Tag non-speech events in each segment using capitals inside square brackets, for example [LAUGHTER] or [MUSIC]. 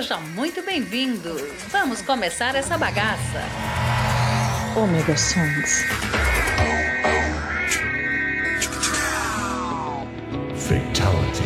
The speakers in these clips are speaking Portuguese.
Seja muito bem-vindo. Vamos começar essa bagaça. Omega Songs. Fatality.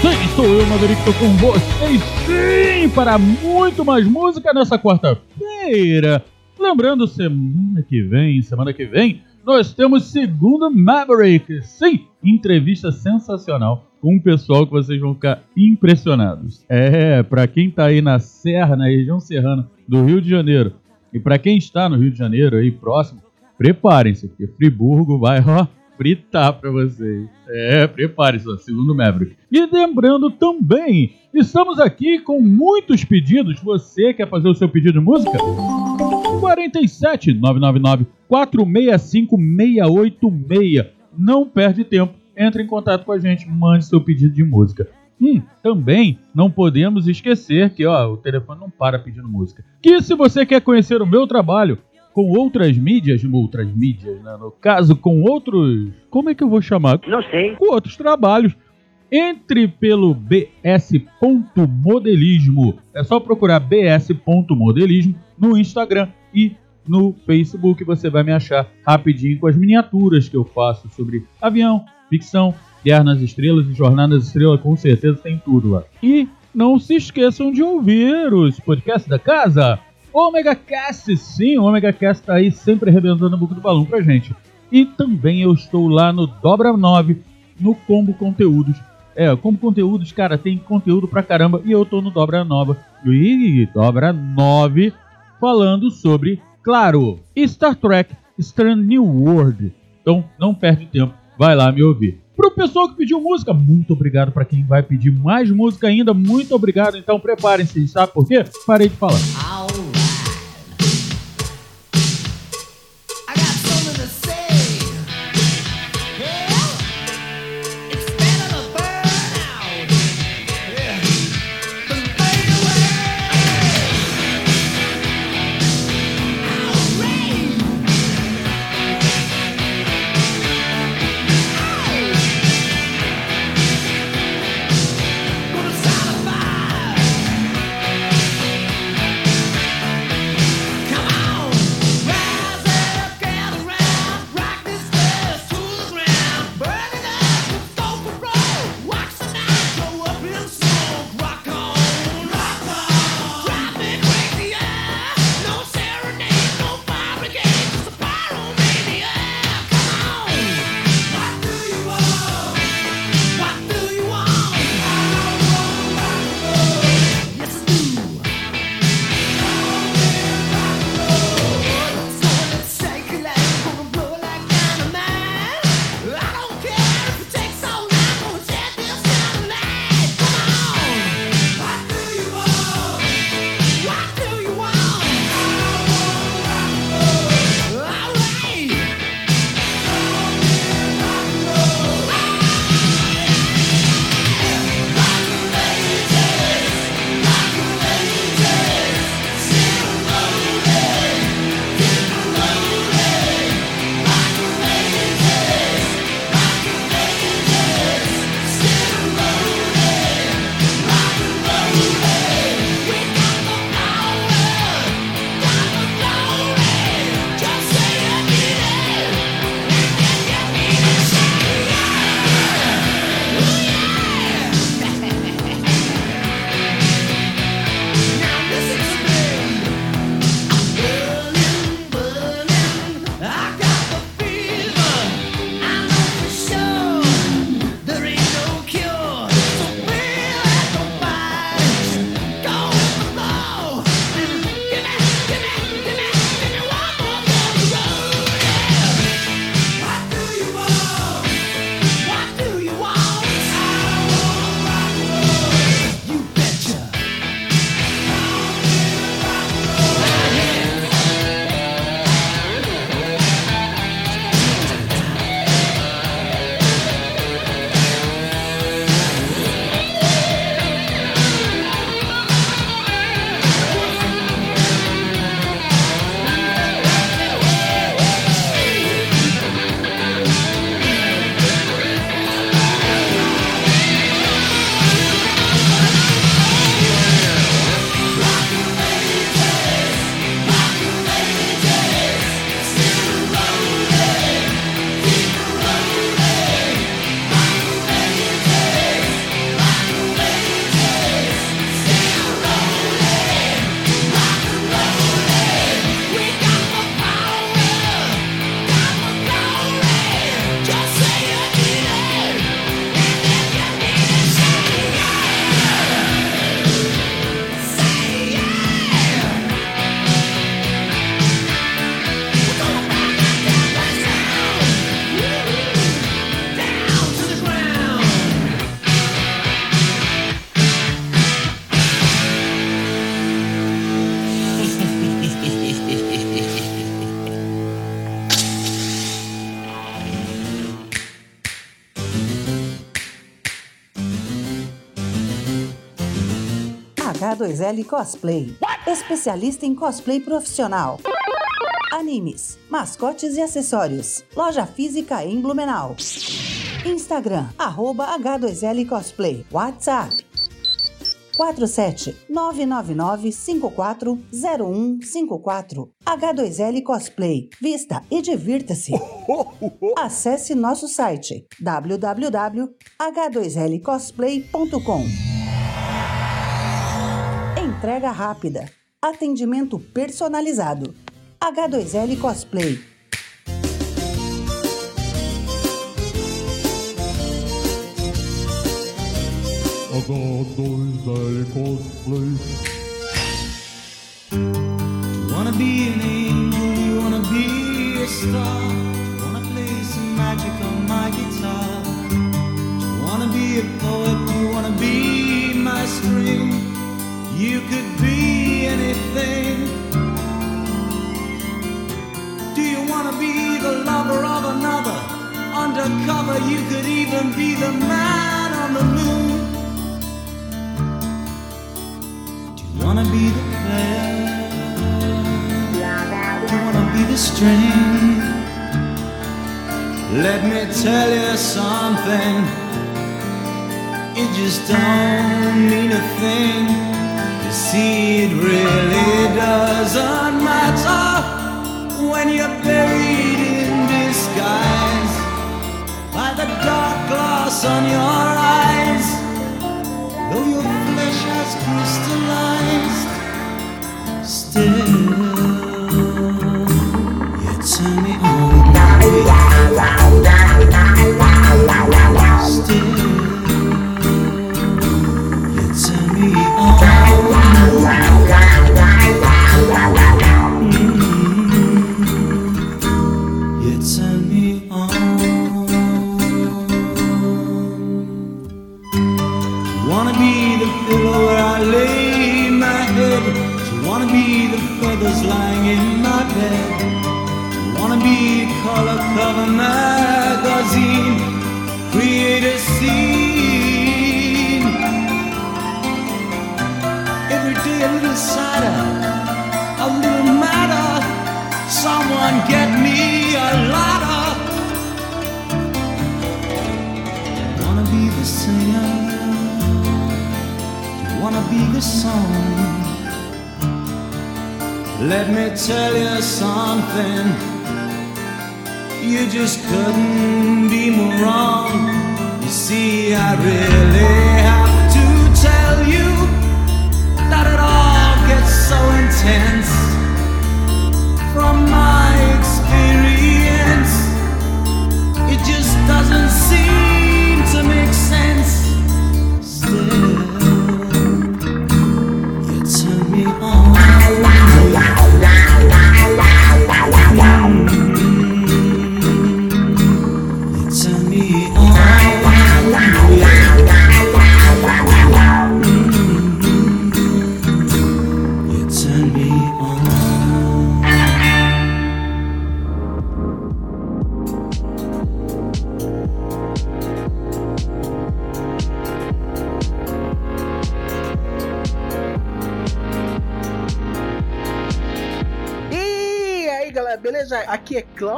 Sim, sou eu, Maverick, tô com vocês sim para muito mais música nessa quarta-feira. Lembrando, semana que vem, semana que vem, nós temos segundo Maverick. Sim, entrevista sensacional com um pessoal que vocês vão ficar impressionados. É, para quem tá aí na Serra, na região serrana do Rio de Janeiro, e para quem está no Rio de Janeiro aí próximo, preparem-se, porque Friburgo vai, ó, fritar para vocês. É, preparem-se, segundo Maverick. E lembrando também, estamos aqui com muitos pedidos. Você quer fazer o seu pedido de música? 47 999 465 686. Não perde tempo. Entre em contato com a gente, mande seu pedido de música. Hum, também não podemos esquecer que ó, o telefone não para pedindo música. Que se você quer conhecer o meu trabalho com outras mídias, outras mídias, né? no caso com outros, como é que eu vou chamar? Não sei. Com outros trabalhos, entre pelo bs.modelismo. É só procurar bs.modelismo no Instagram e no Facebook. Você vai me achar rapidinho com as miniaturas que eu faço sobre avião, ficção, Guerra nas Estrelas e Jornada nas Estrelas. Com certeza tem tudo lá. E não se esqueçam de ouvir os podcasts da casa. Omega Cast, sim, o Omega Cast tá aí sempre arrebentando a boca do balão pra gente. E também eu estou lá no Dobra 9, no Combo Conteúdos. É, Combo Conteúdos, cara, tem conteúdo pra caramba. E eu tô no Dobra Nova. E Dobra 9, falando sobre, claro, Star Trek Strange New World. Então, não perde tempo, vai lá me ouvir. Pro pessoal que pediu música, muito obrigado para quem vai pedir mais música ainda, muito obrigado. Então preparem-se, sabe por quê? Parei de falar. I H2L Cosplay. Especialista em cosplay profissional. Animes, mascotes e acessórios. Loja física em Blumenau. Instagram, arroba H2L Cosplay. WhatsApp 47 999 54 0154. H2L Cosplay. Vista e divirta-se. [LAUGHS] Acesse nosso site www.h2lcosplay.com. Entrega rápida. Atendimento personalizado. H2L Cosplay. H2L Cosplay. Wanna be an angel, you wanna be a star. Wanna play some magic on my guitar. Wanna be a poet, you wanna be my string. You could be anything. Do you wanna be the lover of another? Undercover, you could even be the man on the moon. Do you wanna be the player? Do you wanna be the string? Let me tell you something. It just don't mean a thing. You see, it really doesn't matter when you're buried in disguise by the dark glass on your eyes. Though your flesh has crystallized, Let me tell you something. You just couldn't be more wrong. You see, I really have to tell you that it all gets so intense. From my experience, it just doesn't seem to make sense.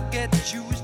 Forget you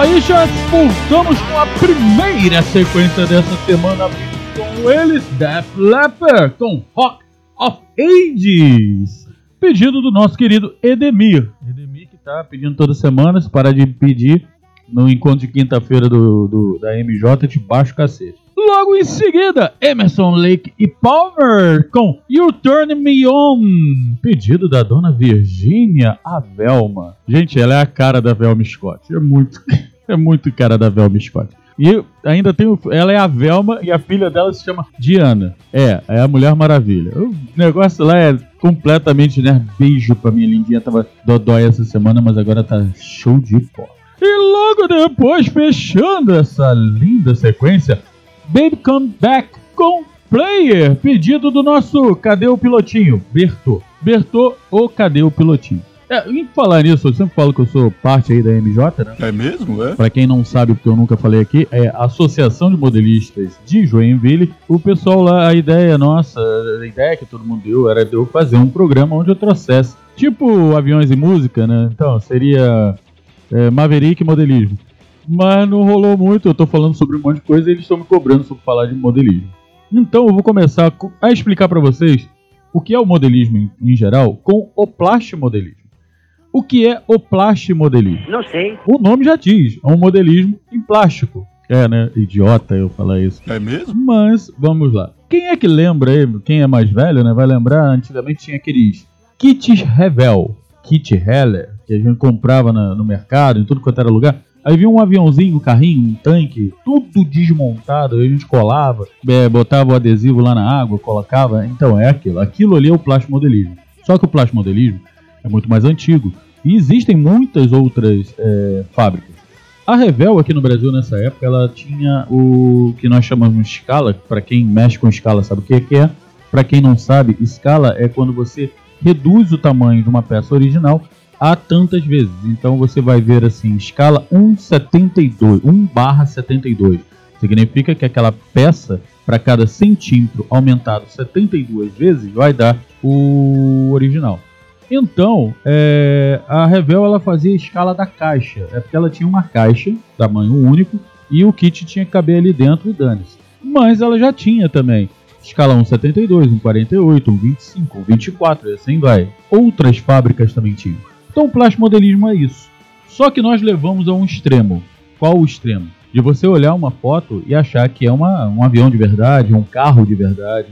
Aí, já voltamos com a primeira sequência dessa semana com eles, Def Leppard, com Rock of Ages. Pedido do nosso querido Edemir. Edemir que tá pedindo toda semana, se parar de pedir no encontro de quinta-feira do, do- da MJ, te baixo o cacete. Logo em seguida, Emerson Lake e Palmer com You Turn Me On. Pedido da dona Virgínia, a Velma. Gente, ela é a cara da Velma Scott. É muito, [LAUGHS] é muito cara da Velma Scott. E ainda tem ela é a Velma e a filha dela se chama Diana. É, é a Mulher Maravilha. O negócio lá é completamente, né? Beijo pra minha lindinha. Tava dodói essa semana, mas agora tá show de pó. E logo depois, fechando essa linda sequência, Baby Come Back com Player, pedido do nosso Cadê o Pilotinho? Bertô. Bertô ou Cadê o Pilotinho? É, em falar nisso, eu sempre falo que eu sou parte aí da MJ, né? É mesmo, é? Pra quem não sabe, porque eu nunca falei aqui, é a Associação de Modelistas de Joinville. O pessoal lá, a ideia nossa, a ideia que todo mundo deu era de eu fazer um programa onde eu trouxesse, tipo aviões e música, né? Então, seria é, Maverick Modelismo. Mas não rolou muito, eu tô falando sobre um monte de coisa e eles estão me cobrando sobre falar de modelismo. Então eu vou começar co- a explicar para vocês o que é o modelismo em, em geral com o plastimodelismo. O que é o plastimodelismo? Não sei. O nome já diz, é um modelismo em plástico. É, né? Idiota eu falar isso. É mesmo? Mas, vamos lá. Quem é que lembra aí, quem é mais velho, né? Vai lembrar, antigamente tinha aqueles kits Revel, kit Heller, que a gente comprava na- no mercado, em tudo quanto era lugar. Aí vinha um aviãozinho, um carrinho, um tanque, tudo desmontado, aí a gente colava, é, botava o adesivo lá na água, colocava. Então é aquilo. Aquilo ali é o plastimodelismo. Só que o plastimodelismo é muito mais antigo. E existem muitas outras é, fábricas. A Revel aqui no Brasil nessa época, ela tinha o que nós chamamos de escala. Para quem mexe com escala sabe o que é. Para quem não sabe, escala é quando você reduz o tamanho de uma peça original a tantas vezes. Então você vai ver assim, escala 1,72, 1 barra 72. Significa que aquela peça, para cada centímetro aumentado 72 vezes, vai dar o original. Então, é, a Revel ela fazia a escala da caixa. É porque ela tinha uma caixa, tamanho único, e o kit tinha que caber ali dentro e dane-se. Mas ela já tinha também escala 1,72, 1,48, 1,25, 1,24 e assim vai. Outras fábricas também tinham. Então o plastimodelismo é isso. Só que nós levamos a um extremo. Qual o extremo? De você olhar uma foto e achar que é uma, um avião de verdade, um carro de verdade.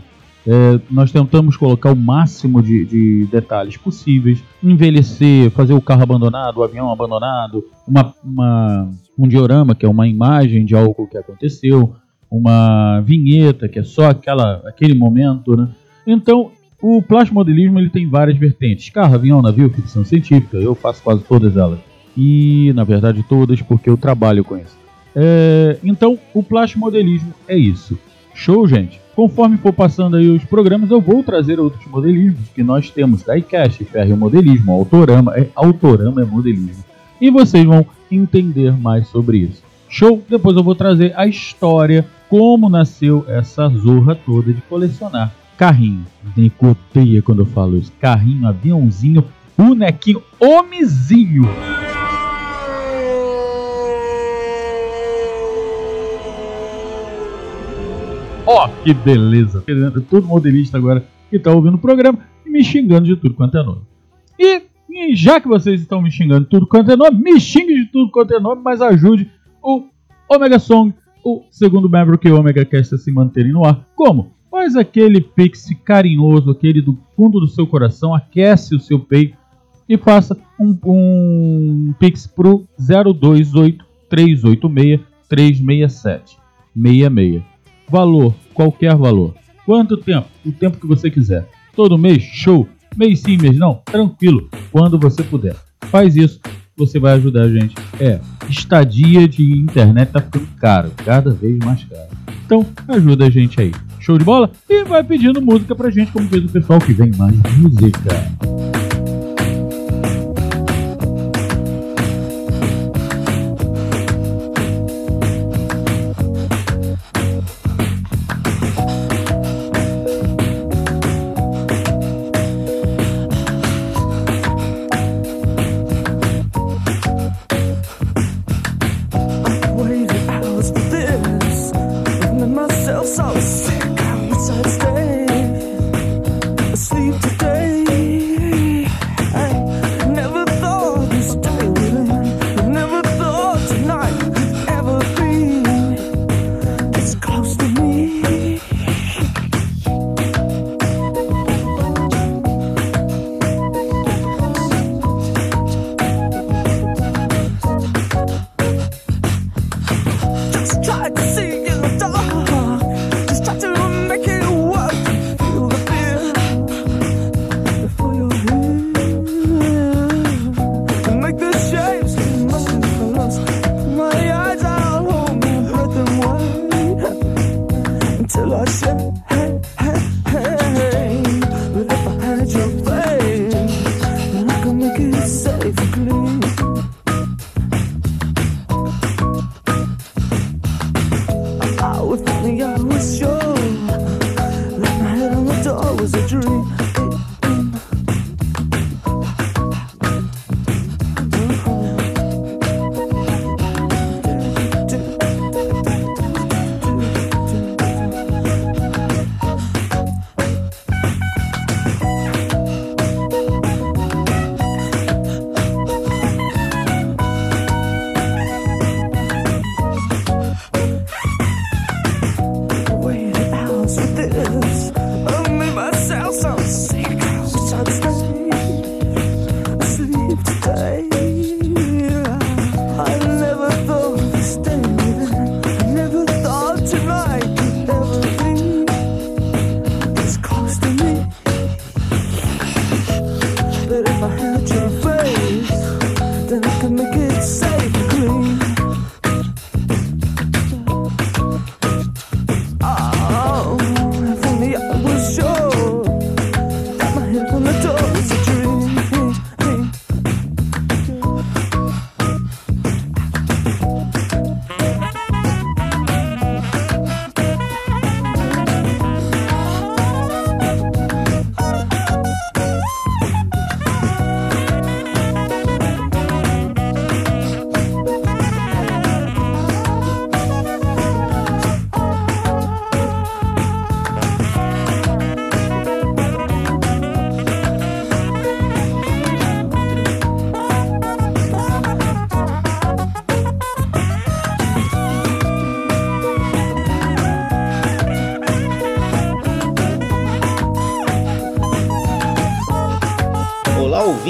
É, nós tentamos colocar o máximo de, de detalhes possíveis, envelhecer, fazer o carro abandonado, o avião abandonado, uma, uma- um diorama, que é uma imagem de algo que aconteceu, uma vinheta, que é só aquela, aquele momento. Né? Então, o plastimodelismo ele tem várias vertentes: carro, avião, navio, ficção científica. Eu faço quase todas elas. E, na verdade, todas porque eu trabalho com isso. É, então, o plastimodelismo é isso. Show, gente? Conforme for passando aí os programas, eu vou trazer outros modelismos que nós temos. Diecast, Ferro Modelismo, Autorama. É, autorama é modelismo. E vocês vão entender mais sobre isso. Show? Depois eu vou trazer a história, como nasceu essa zorra toda de colecionar carrinho. Nem odeia quando eu falo isso. Carrinho, aviãozinho, bonequinho, homenzinho. Ó, que beleza. Todo modelista agora que tá ouvindo o programa e me xingando de tudo quanto é nome. E, e já que vocês estão me xingando de tudo quanto é nome, me xingue de tudo quanto é nome, mas ajude o Omega Song, o segundo membro que o Omega a se manterem no ar. Como? Faz aquele pix carinhoso, aquele do fundo do seu coração, aquece o seu peito e faça um, um pix pro 028 386 367 66. Valor, qualquer valor. Quanto tempo? O tempo que você quiser. Todo mês, show. Mês sim, mês não, tranquilo. Quando você puder. Faz isso, você vai ajudar a gente. É, estadia de internet tá ficando caro, cada vez mais caro. Então, ajuda a gente aí. Show de bola? E vai pedindo música pra gente, como fez o pessoal que vem mais música.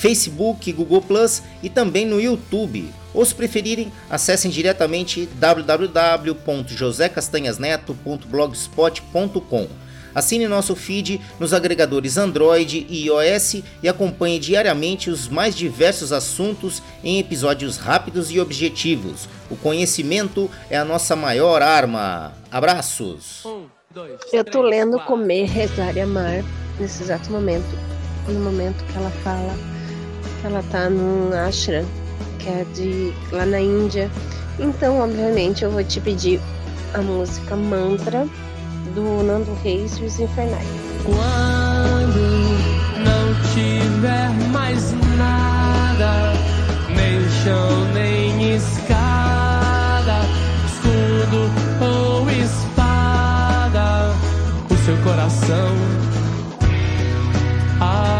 Facebook, Google Plus e também no YouTube. Ou se preferirem, acessem diretamente www.josecastanhasneto.blogspot.com. Assine nosso feed nos agregadores Android e iOS e acompanhe diariamente os mais diversos assuntos em episódios rápidos e objetivos. O conhecimento é a nossa maior arma. Abraços! Eu tô lendo Comer, Rezar e Amar nesse exato momento. No momento que ela fala ela tá num ashram, que é de lá na Índia. Então, obviamente, eu vou te pedir a música Mantra do Nando Reis e os Infernais. Quando não tiver mais nada, nem chão, nem escada, escudo ou espada, o seu coração acordará.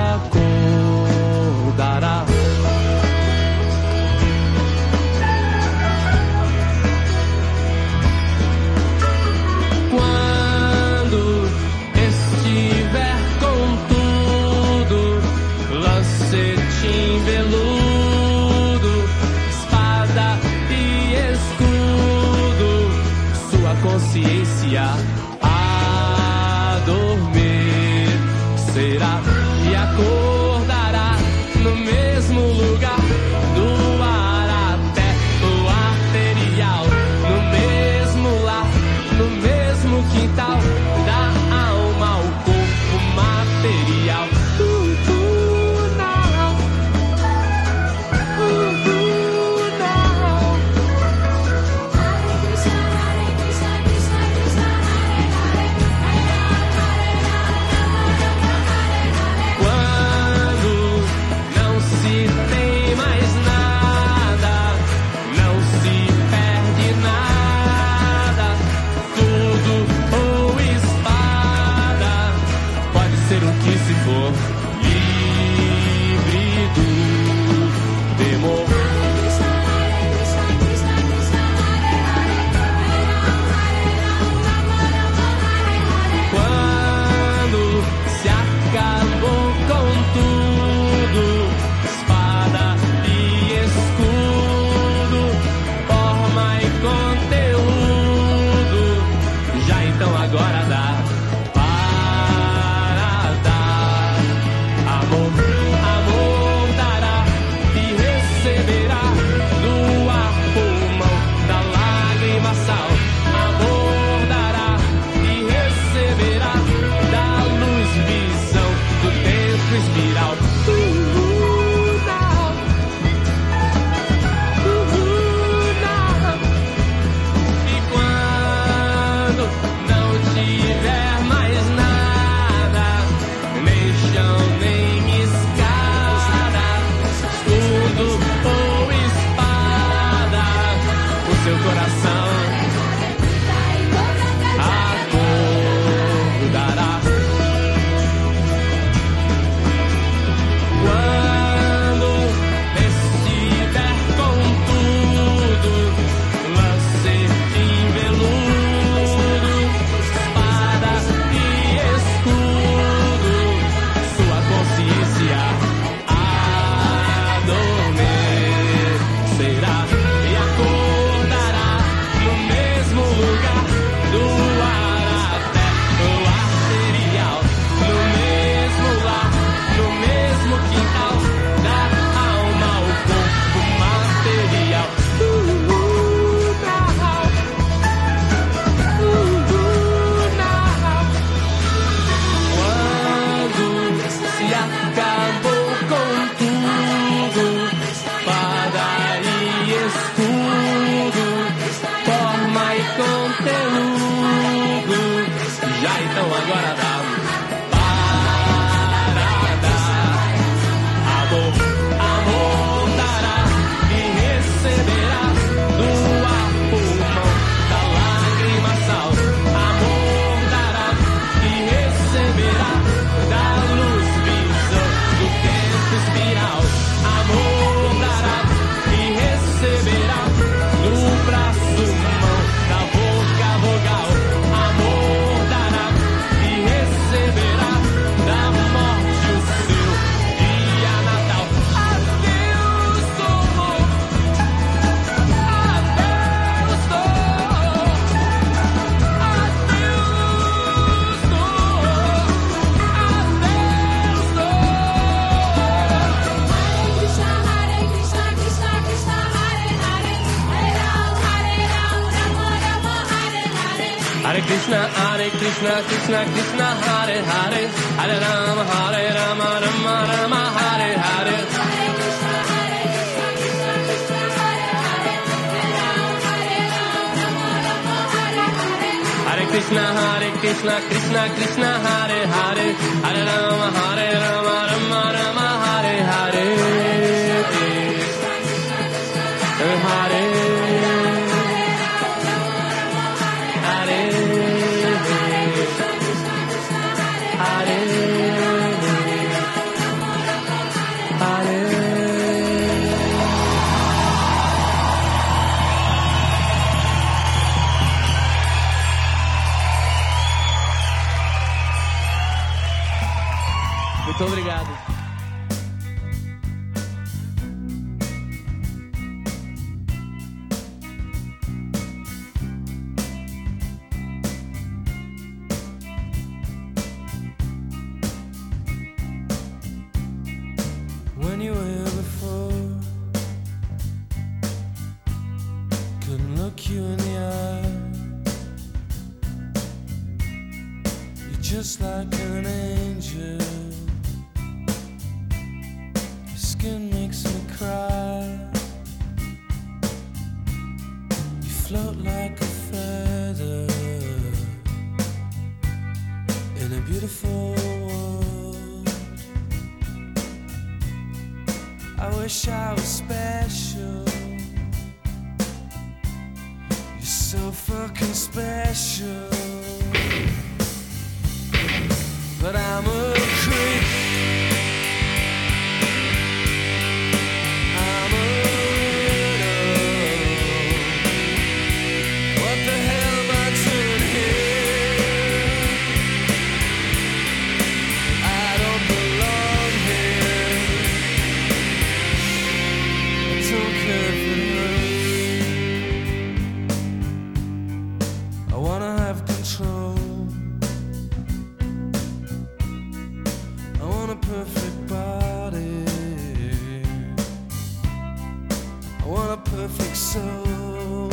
Want a perfect soul.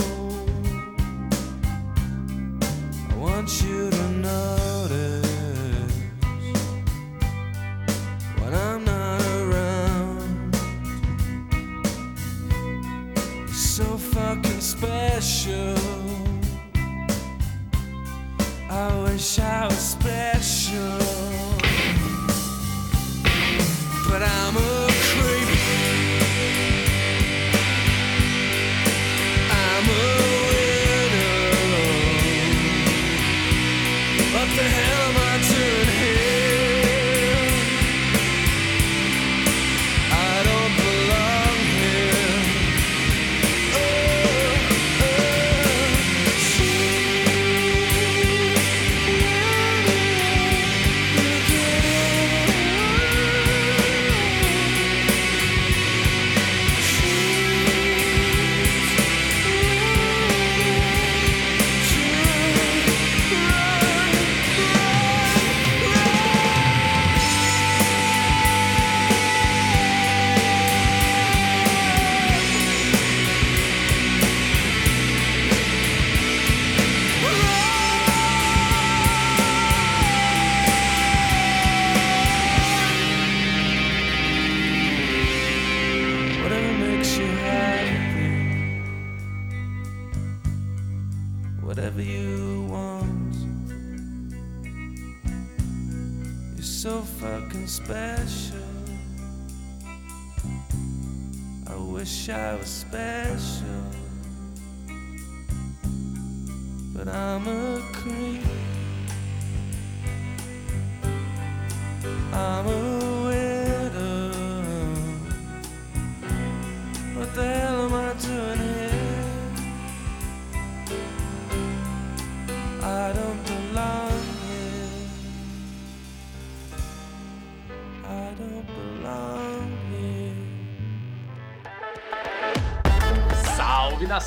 I want you to notice when I'm not around. You're so fucking special. I wish I was special. But I'm a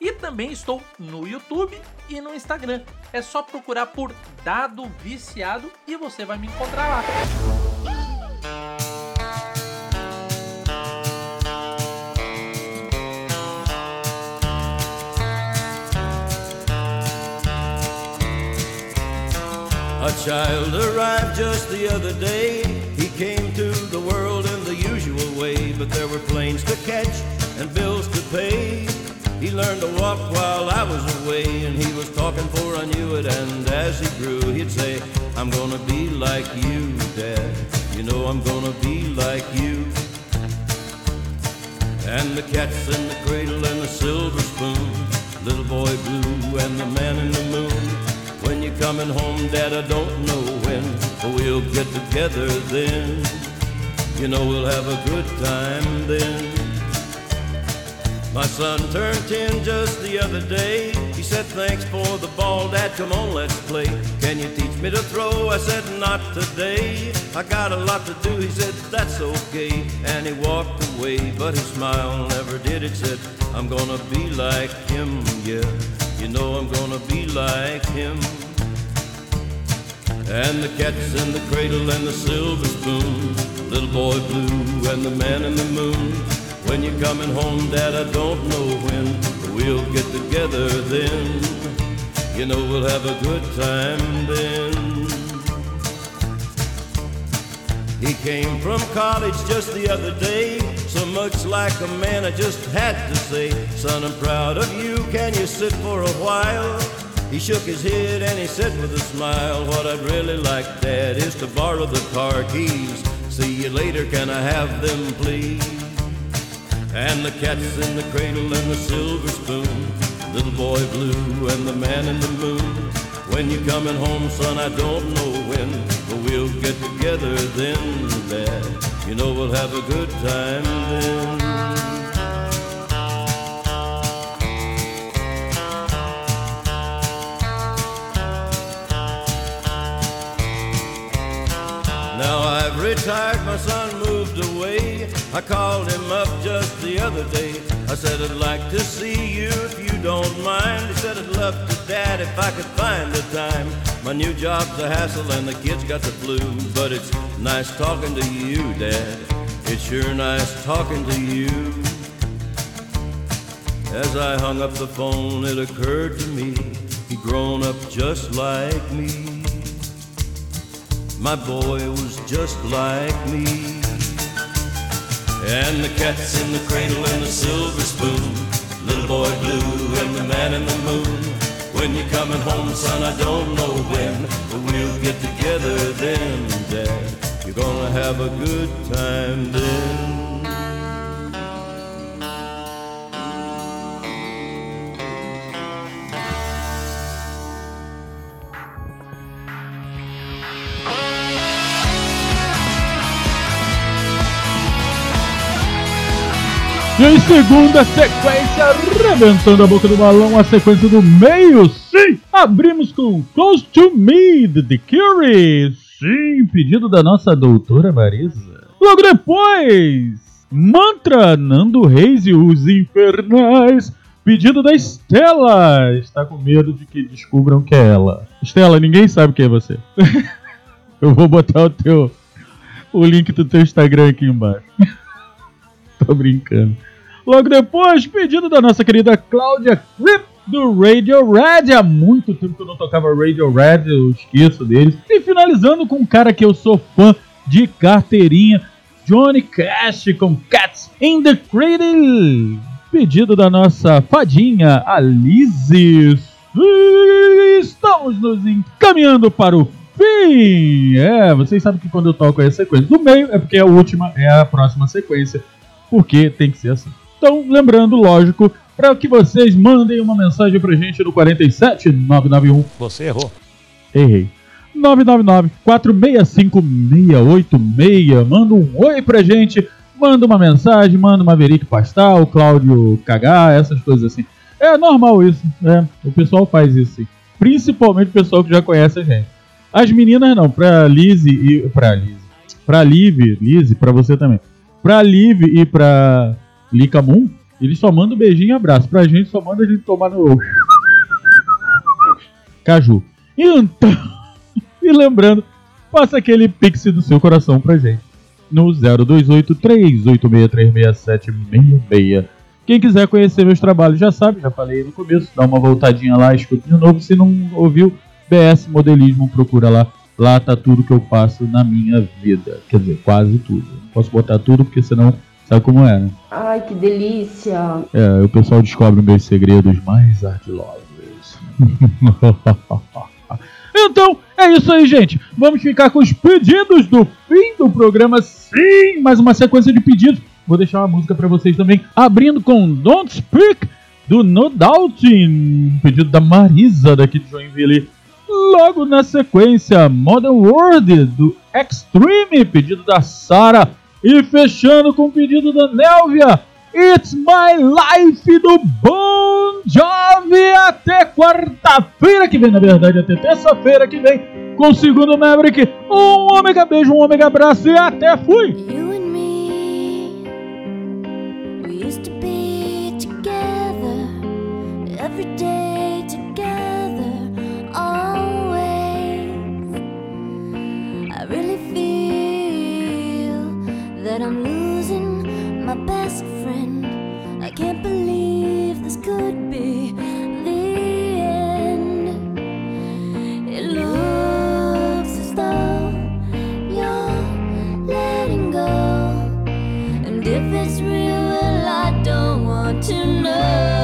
e também estou no YouTube e no Instagram. É só procurar por Dado Viciado e você vai me encontrar lá. A child arrived just the other day. He came to the world in the usual way, but there were planes to catch and bills to pay. He learned to walk while I was away, and he was talking for I knew it. And as he grew, he'd say, I'm gonna be like you, Dad. You know I'm gonna be like you. And the cat's in the cradle and the silver spoon, little boy blue and the man in the moon. When you're coming home, Dad, I don't know when, but we'll get together then. You know we'll have a good time then. My son turned 10 just the other day. He said, Thanks for the ball, Dad. Come on, let's play. Can you teach me to throw? I said, Not today. I got a lot to do. He said, That's okay. And he walked away, but his smile never did. It said, I'm gonna be like him, yeah. You know I'm gonna be like him. And the cat's in the cradle and the silver spoon. Little boy blue and the man in the moon. When you're coming home, Dad, I don't know when, we'll get together then. You know we'll have a good time then. He came from college just the other day, so much like a man I just had to say, Son, I'm proud of you, can you sit for a while? He shook his head and he said with a smile, What I'd really like, Dad, is to borrow the car keys. See you later, can I have them, please? And the cat's in the cradle and the silver spoon. Little boy blue and the man in the moon. When you're coming home, son, I don't know when, but we'll get together then, Dad. You know we'll have a good time then. Now I've retired, my son moved away. I called him up just the other day. I said, I'd like to see you if you don't mind. He said, I'd love to, Dad, if I could find the time. My new job's a hassle and the kids got the flu. But it's nice talking to you, Dad. It's sure nice talking to you. As I hung up the phone, it occurred to me he'd grown up just like me. My boy was just like me. And the cat's in the cradle and the silver spoon. Little boy blue and the man in the moon. When you're coming home, son, I don't know when, but we'll get together then, Dad. You're gonna have a good time then. E em segunda sequência, arrebentando a boca do balão, a sequência do meio, sim! Abrimos com Close to Me, de The Cure, sim, pedido da nossa doutora Marisa. Logo depois, Mantra, Nando Reis e os Infernais, pedido da Estela. Está com medo de que descubram que é ela. Estela, ninguém sabe quem é você. [LAUGHS] Eu vou botar o teu o link do teu Instagram aqui embaixo. [LAUGHS] Tô brincando. Logo depois, pedido da nossa querida Cláudia Crip do Radio Red. Há muito tempo que eu não tocava Radio Red, eu esqueço deles. E finalizando com um cara que eu sou fã de carteirinha, Johnny Cash com Cats in the Cradle. Pedido da nossa fadinha Alice. Estamos nos encaminhando para o fim. É, vocês sabem que quando eu toco a sequência do meio é porque a última é a próxima sequência porque tem que ser assim. Então, lembrando, lógico, para que vocês mandem uma mensagem pra gente no 47 991. Você errou. Errei. 999 465 686. Manda um oi pra gente, manda uma mensagem, manda uma Verique Pastal, Cláudio Cagar, essas coisas assim. É normal isso, é. O pessoal faz isso, sim. Principalmente o pessoal que já conhece a gente. As meninas não, pra Lizzie e. Pra Lizzie. Pra Liv, Lizzie, pra você também. Pra Liv e pra Lika Moon, eles só mandam beijinho e abraço. Pra gente só manda a gente tomar no. Caju. Então. [LAUGHS] E lembrando, faça aquele pix do seu coração pra gente. No 028 386366766. Quem quiser conhecer meus trabalhos já sabe, já falei no começo, dá uma voltadinha lá, escuta de novo. Se não ouviu, BS Modelismo, procura lá. Lá tá tudo que eu faço na minha vida. Quer dizer, quase tudo. Não posso botar tudo porque senão sabe como é, né? Ai, que delícia! É, o pessoal descobre meus segredos mais ardilosos. [LAUGHS] então, é isso aí, gente. Vamos ficar com os pedidos do fim do programa. Sim, mais uma sequência de pedidos. Vou deixar uma música pra vocês também. Abrindo com Don't Speak, do No Doubting. Pedido da Marisa, daqui de Joinville. Logo na sequência, Modern World, do Extreme. Pedido da Sara. E fechando com o pedido da Nelvia. It's My Life do Bon Jovi até quarta-feira que vem, na verdade, até terça-feira que vem, com o segundo Maverick. Um ômega beijo, um ômega abraço e até fui! that I'm losing my best friend. I can't believe this could be the end. It looks as though you're letting go, and if it's real, well, I don't want to know.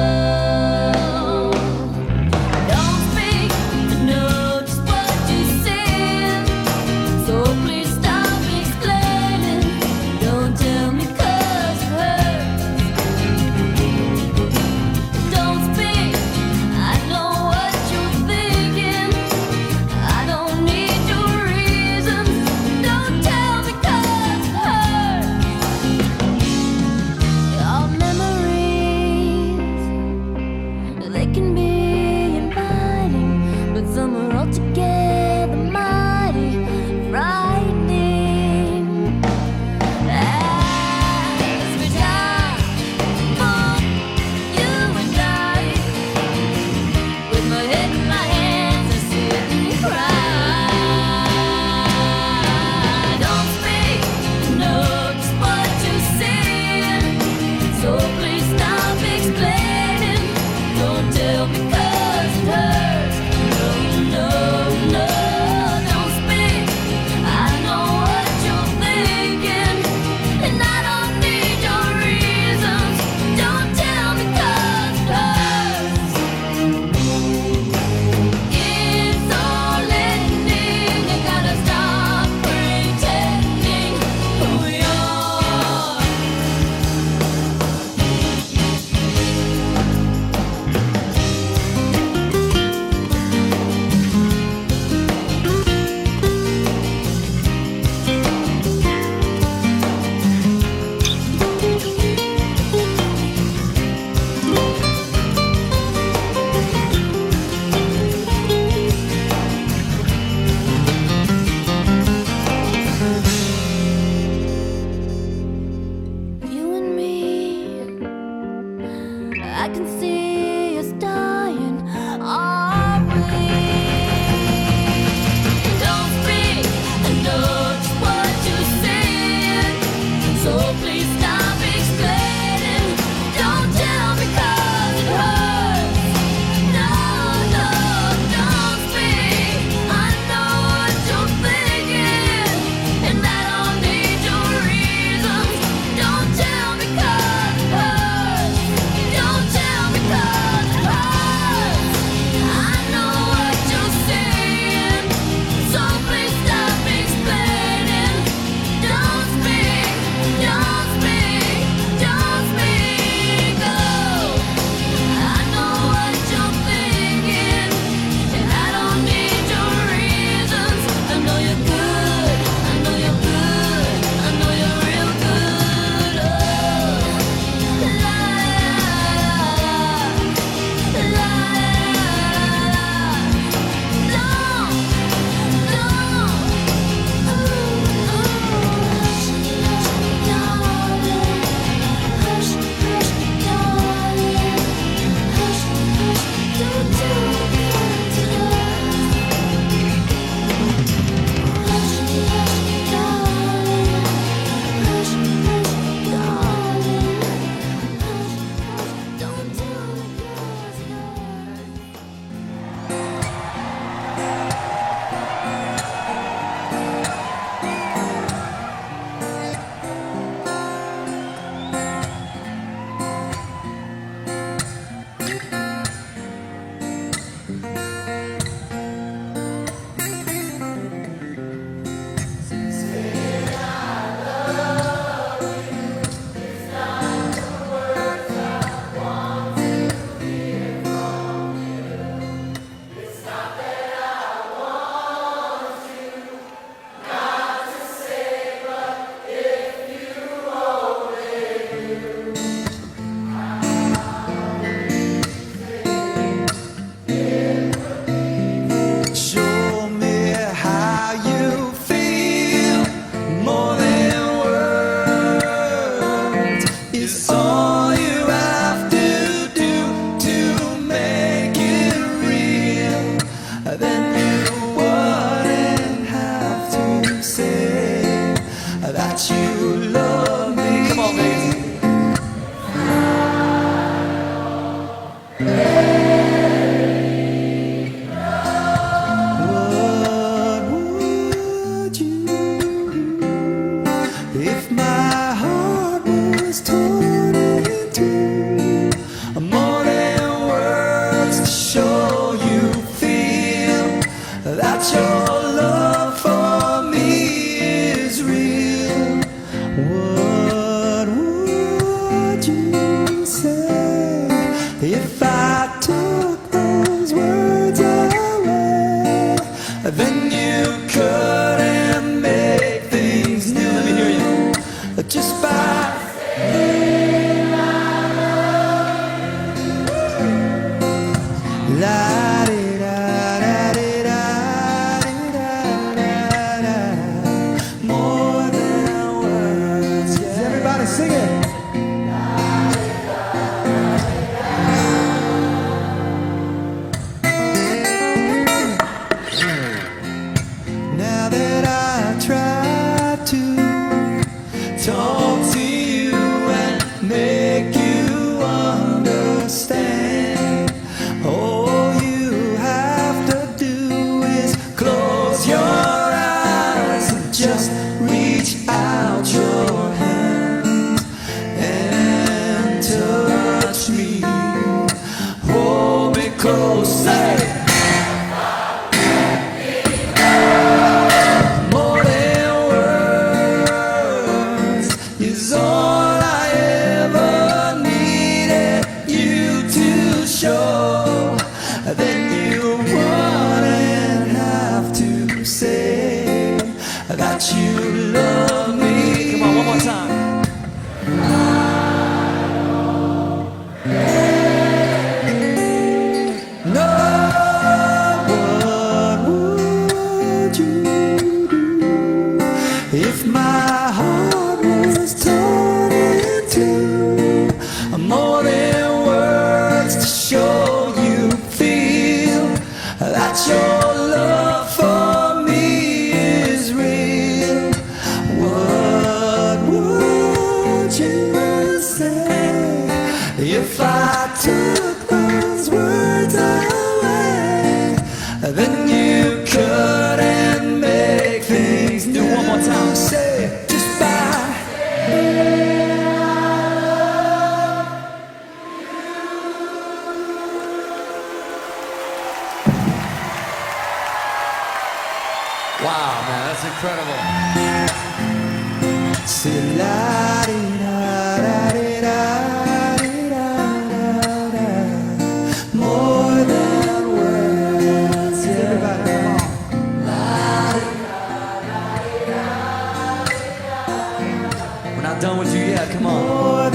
done with you yet. Come on.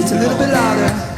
It's a little bit louder.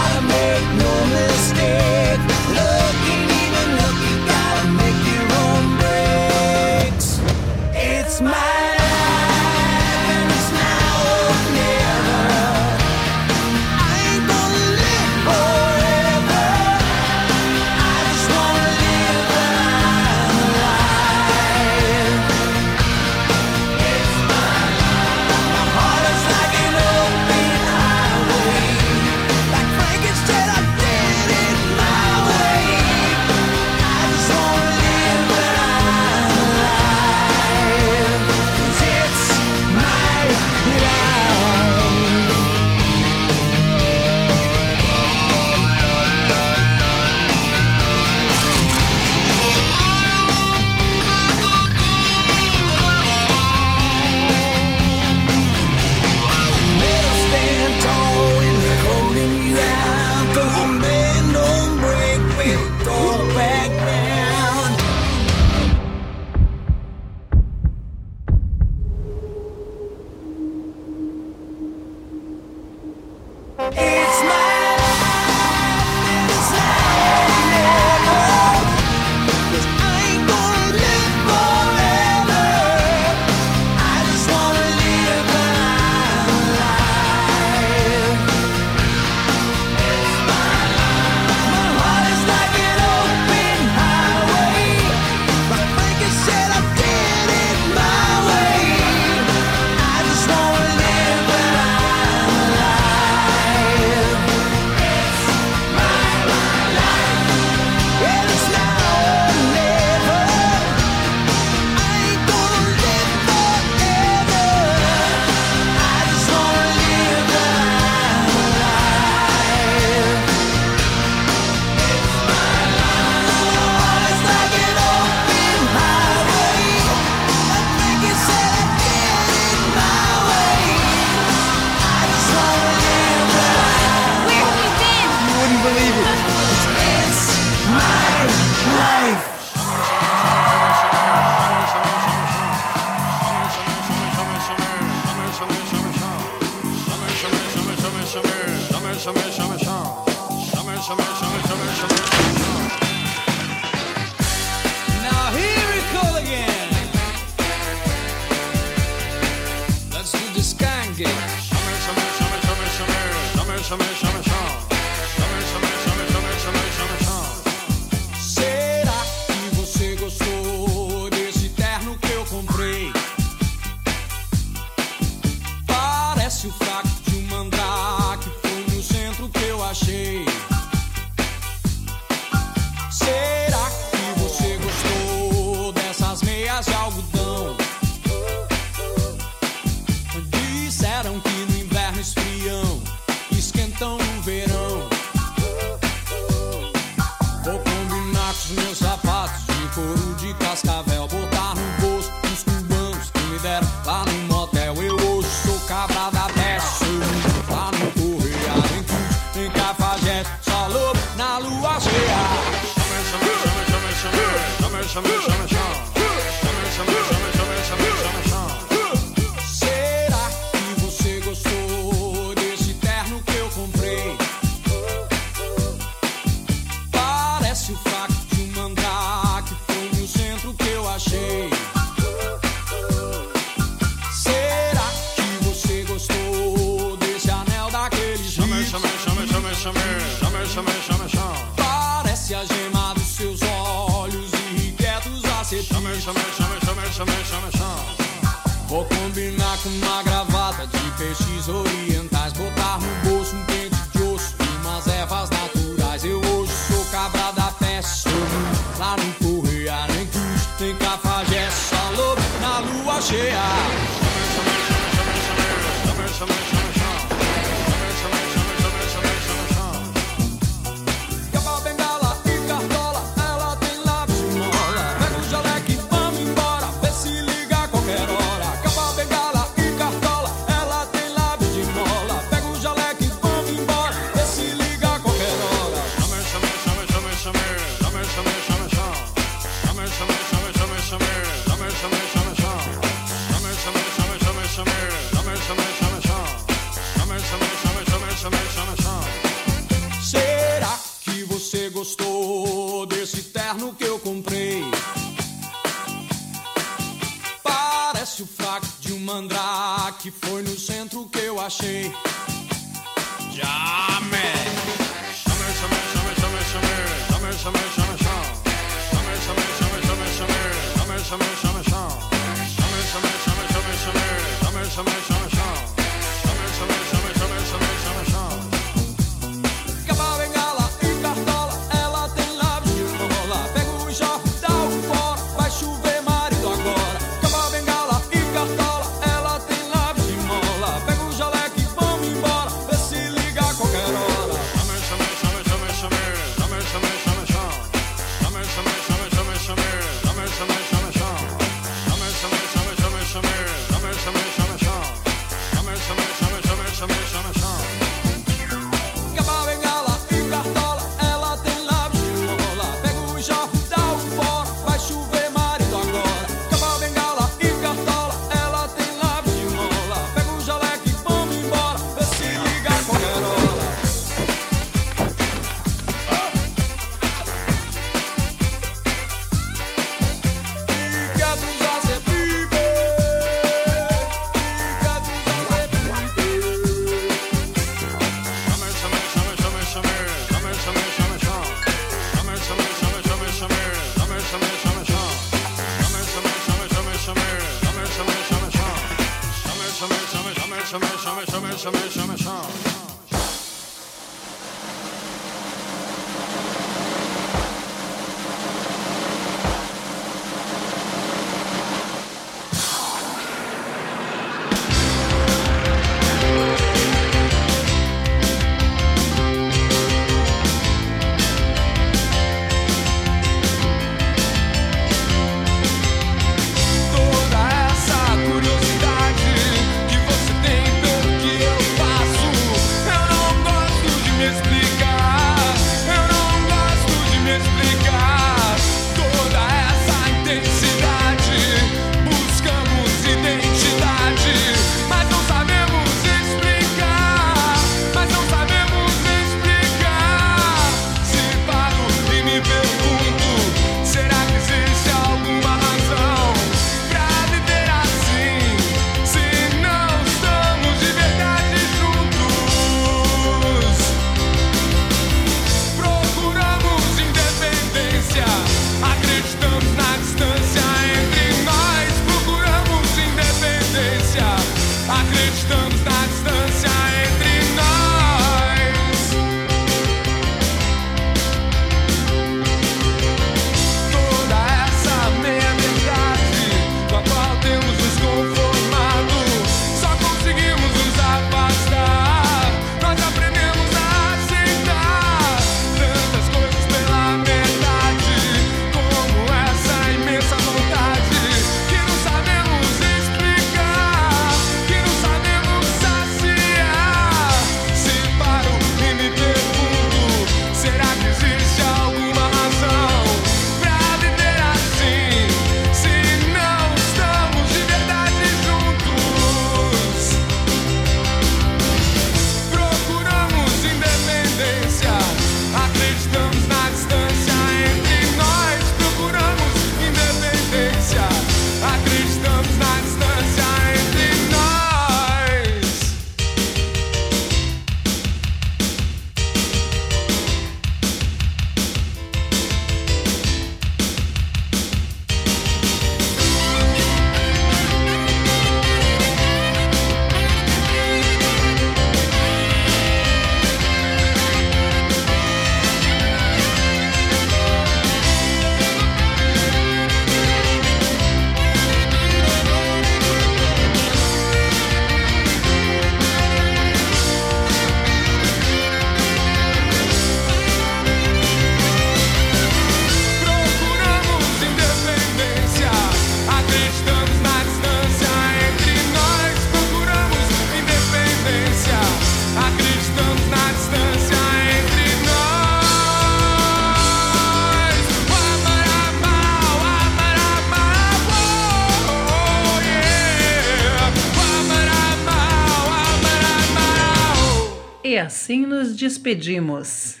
Nos despedimos.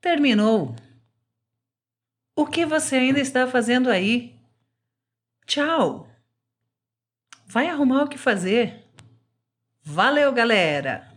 Terminou. O que você ainda está fazendo aí? Tchau. Vai arrumar o que fazer. Valeu, galera!